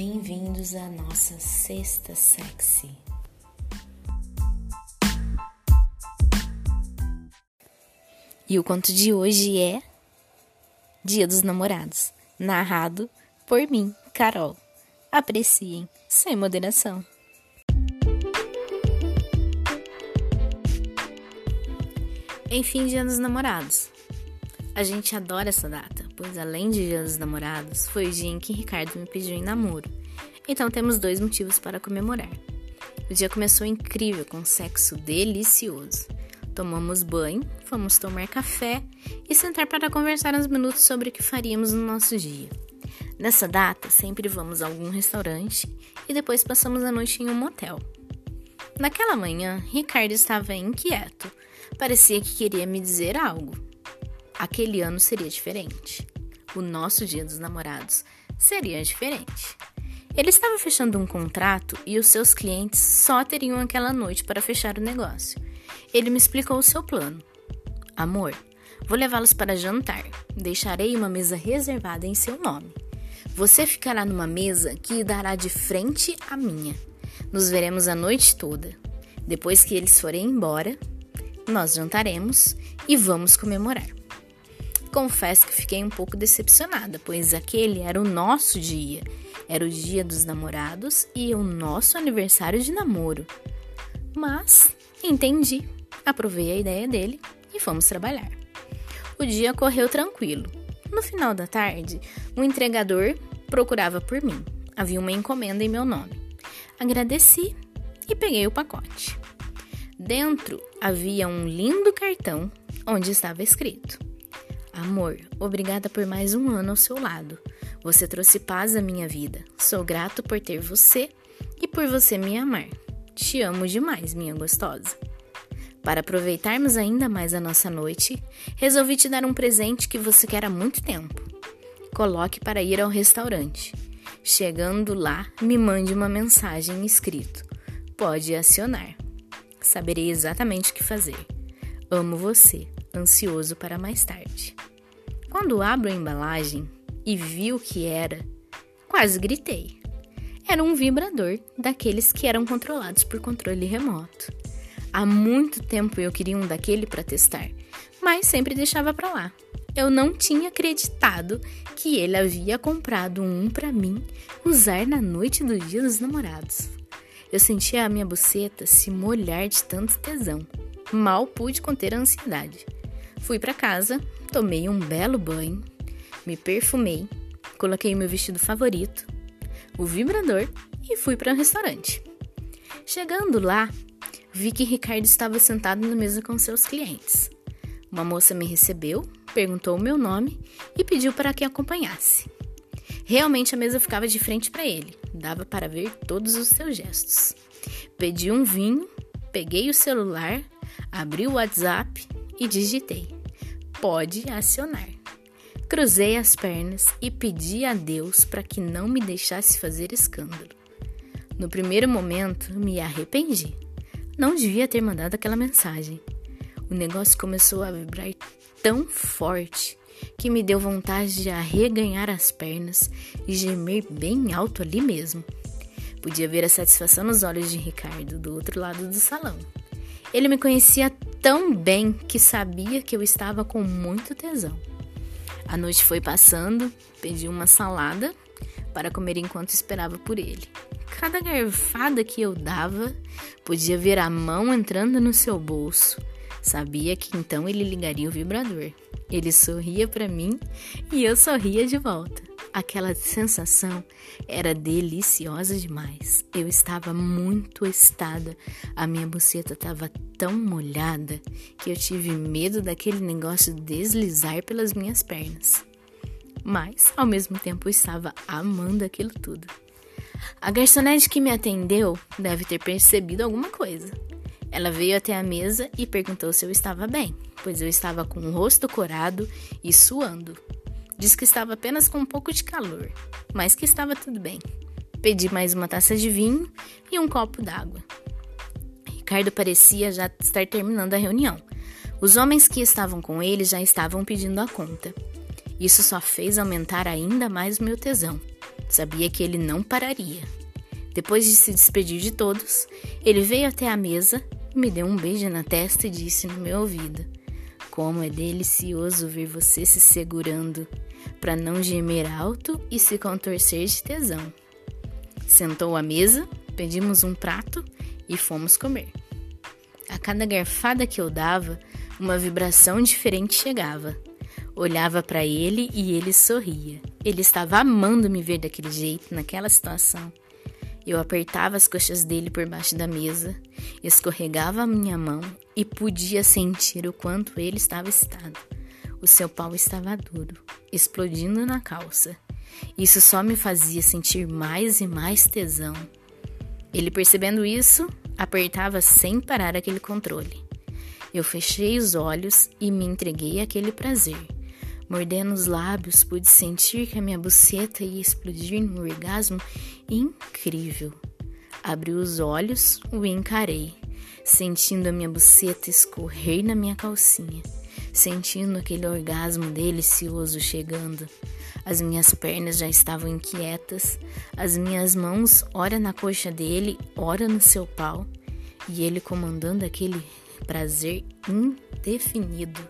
Bem-vindos à nossa sexta sexy. E o conto de hoje é Dia dos Namorados, narrado por mim, Carol. Apreciem, sem moderação. Enfim, Dia dos Namorados. A gente adora essa data, pois além de Dia dos Namorados, foi o dia em que Ricardo me pediu em namoro. Então temos dois motivos para comemorar. O dia começou incrível, com sexo delicioso. Tomamos banho, fomos tomar café e sentar para conversar uns minutos sobre o que faríamos no nosso dia. Nessa data, sempre vamos a algum restaurante e depois passamos a noite em um motel. Naquela manhã, Ricardo estava inquieto. Parecia que queria me dizer algo aquele ano seria diferente. O nosso Dia dos Namorados seria diferente. Ele estava fechando um contrato e os seus clientes só teriam aquela noite para fechar o negócio. Ele me explicou o seu plano. Amor, vou levá-los para jantar. Deixarei uma mesa reservada em seu nome. Você ficará numa mesa que dará de frente à minha. Nos veremos a noite toda. Depois que eles forem embora, nós jantaremos e vamos comemorar. Confesso que fiquei um pouco decepcionada, pois aquele era o nosso dia. Era o dia dos namorados e o nosso aniversário de namoro. Mas entendi, aprovei a ideia dele e fomos trabalhar. O dia correu tranquilo. No final da tarde, um entregador procurava por mim. Havia uma encomenda em meu nome. Agradeci e peguei o pacote. Dentro havia um lindo cartão onde estava escrito: Amor, obrigada por mais um ano ao seu lado. Você trouxe paz à minha vida. Sou grato por ter você e por você me amar. Te amo demais, minha gostosa. Para aproveitarmos ainda mais a nossa noite, resolvi te dar um presente que você quer há muito tempo. Coloque para ir ao restaurante. Chegando lá, me mande uma mensagem escrito. Pode acionar. Saberei exatamente o que fazer. Amo você, ansioso para mais tarde. Quando abro a embalagem e vi o que era, quase gritei. Era um vibrador daqueles que eram controlados por controle remoto. Há muito tempo eu queria um daquele para testar, mas sempre deixava para lá. Eu não tinha acreditado que ele havia comprado um para mim usar na noite do Dia dos Namorados. Eu sentia a minha buceta se molhar de tanto tesão. Mal pude conter a ansiedade. Fui para casa, tomei um belo banho, me perfumei, coloquei meu vestido favorito, o vibrador e fui para o um restaurante. Chegando lá, vi que Ricardo estava sentado na mesa com seus clientes. Uma moça me recebeu, perguntou o meu nome e pediu para que acompanhasse. Realmente a mesa ficava de frente para ele, dava para ver todos os seus gestos. Pedi um vinho, peguei o celular, abri o WhatsApp e digitei: Pode acionar. Cruzei as pernas e pedi a Deus para que não me deixasse fazer escândalo. No primeiro momento, me arrependi. Não devia ter mandado aquela mensagem. O negócio começou a vibrar tão forte que me deu vontade de arreganhar as pernas e gemer bem alto ali mesmo. Podia ver a satisfação nos olhos de Ricardo do outro lado do salão. Ele me conhecia tão bem que sabia que eu estava com muito tesão. A noite foi passando, pedi uma salada para comer enquanto esperava por ele. Cada garfada que eu dava, podia ver a mão entrando no seu bolso. Sabia que então ele ligaria o vibrador. Ele sorria para mim e eu sorria de volta. Aquela sensação era deliciosa demais. Eu estava muito estada. A minha buceta estava tão molhada que eu tive medo daquele negócio deslizar pelas minhas pernas. Mas, ao mesmo tempo, estava amando aquilo tudo. A garçonete que me atendeu deve ter percebido alguma coisa. Ela veio até a mesa e perguntou se eu estava bem, pois eu estava com o rosto corado e suando. Diz que estava apenas com um pouco de calor, mas que estava tudo bem. Pedi mais uma taça de vinho e um copo d'água. Ricardo parecia já estar terminando a reunião. Os homens que estavam com ele já estavam pedindo a conta. Isso só fez aumentar ainda mais o meu tesão. Sabia que ele não pararia. Depois de se despedir de todos, ele veio até a mesa, me deu um beijo na testa e disse no meu ouvido: Como é delicioso ver você se segurando para não gemer alto e se contorcer de tesão. Sentou à mesa, pedimos um prato e fomos comer. A cada garfada que eu dava, uma vibração diferente chegava. Olhava para ele e ele sorria. Ele estava amando me ver daquele jeito, naquela situação. Eu apertava as coxas dele por baixo da mesa, escorregava a minha mão e podia sentir o quanto ele estava excitado. O seu pau estava duro, explodindo na calça. Isso só me fazia sentir mais e mais tesão. Ele, percebendo isso, apertava sem parar aquele controle. Eu fechei os olhos e me entreguei àquele prazer. Mordendo os lábios, pude sentir que a minha buceta ia explodir num orgasmo incrível. Abri os olhos, o encarei, sentindo a minha buceta escorrer na minha calcinha, sentindo aquele orgasmo delicioso chegando. As minhas pernas já estavam inquietas, as minhas mãos, ora na coxa dele, ora no seu pau, e ele comandando aquele prazer indefinido.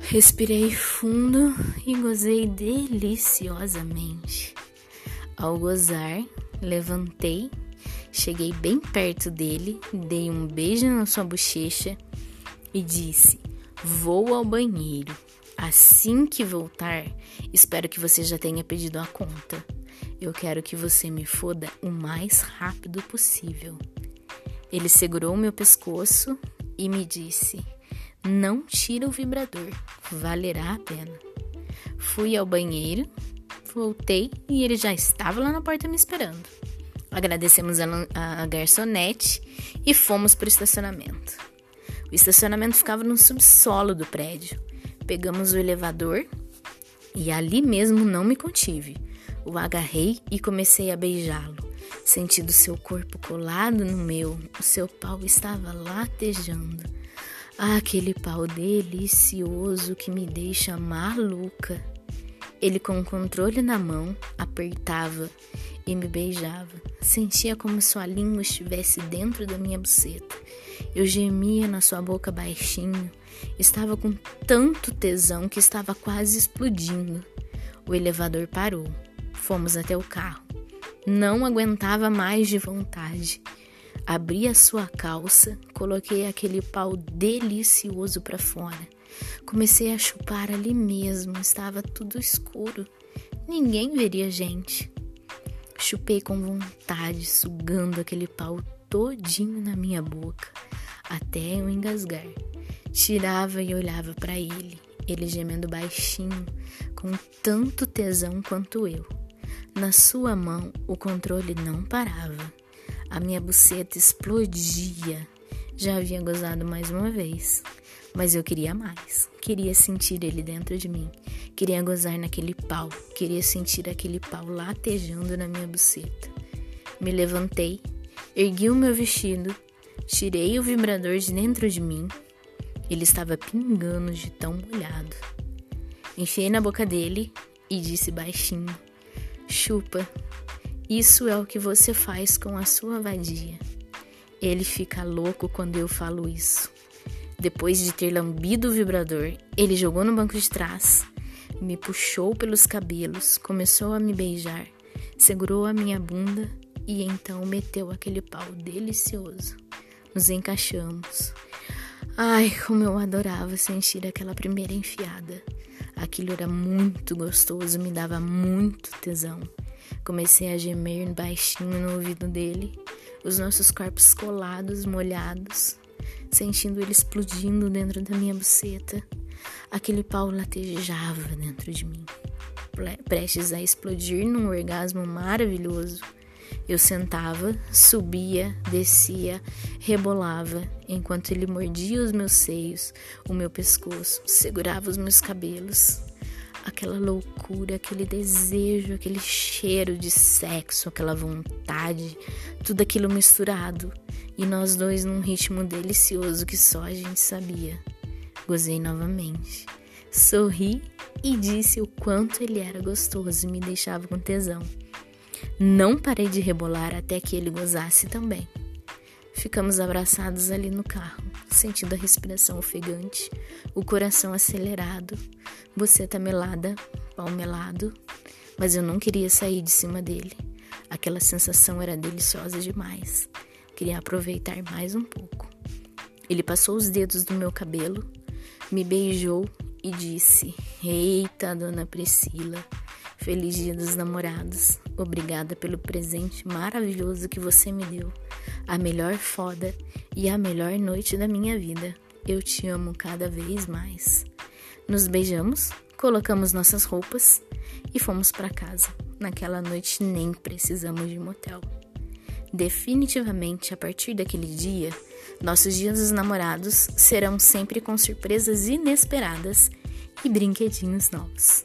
Respirei fundo e gozei deliciosamente. Ao gozar, levantei, cheguei bem perto dele, dei um beijo na sua bochecha e disse: Vou ao banheiro. Assim que voltar, espero que você já tenha pedido a conta. Eu quero que você me foda o mais rápido possível. Ele segurou meu pescoço e me disse: Não tira o vibrador, valerá a pena. Fui ao banheiro, voltei e ele já estava lá na porta me esperando. Agradecemos a, a garçonete e fomos para o estacionamento. O estacionamento ficava no subsolo do prédio. Pegamos o elevador e ali mesmo não me contive. O agarrei e comecei a beijá-lo. Sentindo seu corpo colado no meu, o seu pau estava latejando. Ah, aquele pau delicioso que me deixa maluca. Ele, com o controle na mão, apertava e me beijava. Sentia como sua língua estivesse dentro da minha buceta. Eu gemia na sua boca baixinho. Estava com tanto tesão que estava quase explodindo. O elevador parou. Fomos até o carro. Não aguentava mais de vontade. Abri a sua calça, coloquei aquele pau delicioso para fora. Comecei a chupar ali mesmo, estava tudo escuro. Ninguém veria gente. Chupei com vontade, sugando aquele pau todinho na minha boca, até eu engasgar. Tirava e olhava para ele, ele gemendo baixinho, com tanto tesão quanto eu. Na sua mão, o controle não parava. A minha buceta explodia. Já havia gozado mais uma vez, mas eu queria mais. Queria sentir ele dentro de mim. Queria gozar naquele pau. Queria sentir aquele pau latejando na minha buceta. Me levantei, ergui o meu vestido, tirei o vibrador de dentro de mim ele estava pingando de tão molhado. Enfiei na boca dele e disse baixinho: Chupa, isso é o que você faz com a sua vadia. Ele fica louco quando eu falo isso. Depois de ter lambido o vibrador, ele jogou no banco de trás, me puxou pelos cabelos, começou a me beijar, segurou a minha bunda e então meteu aquele pau delicioso. Nos encaixamos. Ai, como eu adorava sentir aquela primeira enfiada. Aquilo era muito gostoso, me dava muito tesão. Comecei a gemer baixinho no ouvido dele, os nossos corpos colados, molhados, sentindo ele explodindo dentro da minha buceta. Aquele pau latejava dentro de mim, prestes a explodir num orgasmo maravilhoso. Eu sentava, subia, descia, rebolava, enquanto ele mordia os meus seios, o meu pescoço, segurava os meus cabelos. Aquela loucura, aquele desejo, aquele cheiro de sexo, aquela vontade, tudo aquilo misturado. E nós dois num ritmo delicioso que só a gente sabia. Gozei novamente. Sorri e disse o quanto ele era gostoso e me deixava com tesão. Não parei de rebolar até que ele gozasse também. Ficamos abraçados ali no carro, sentindo a respiração ofegante, o coração acelerado, você tá melada, pau melado, mas eu não queria sair de cima dele. Aquela sensação era deliciosa demais. Queria aproveitar mais um pouco. Ele passou os dedos no meu cabelo, me beijou e disse: Eita, dona Priscila, feliz dia dos namorados. Obrigada pelo presente maravilhoso que você me deu. A melhor foda e a melhor noite da minha vida. Eu te amo cada vez mais. Nos beijamos, colocamos nossas roupas e fomos para casa. Naquela noite nem precisamos de motel. Definitivamente, a partir daquele dia, nossos dias dos namorados serão sempre com surpresas inesperadas e brinquedinhos novos.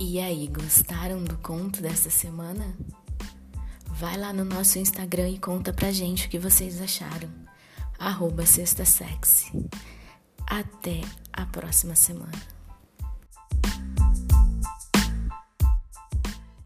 E aí, gostaram do conto dessa semana? Vai lá no nosso Instagram e conta pra gente o que vocês acharam. Arroba Sexta Sexy. Até a próxima semana.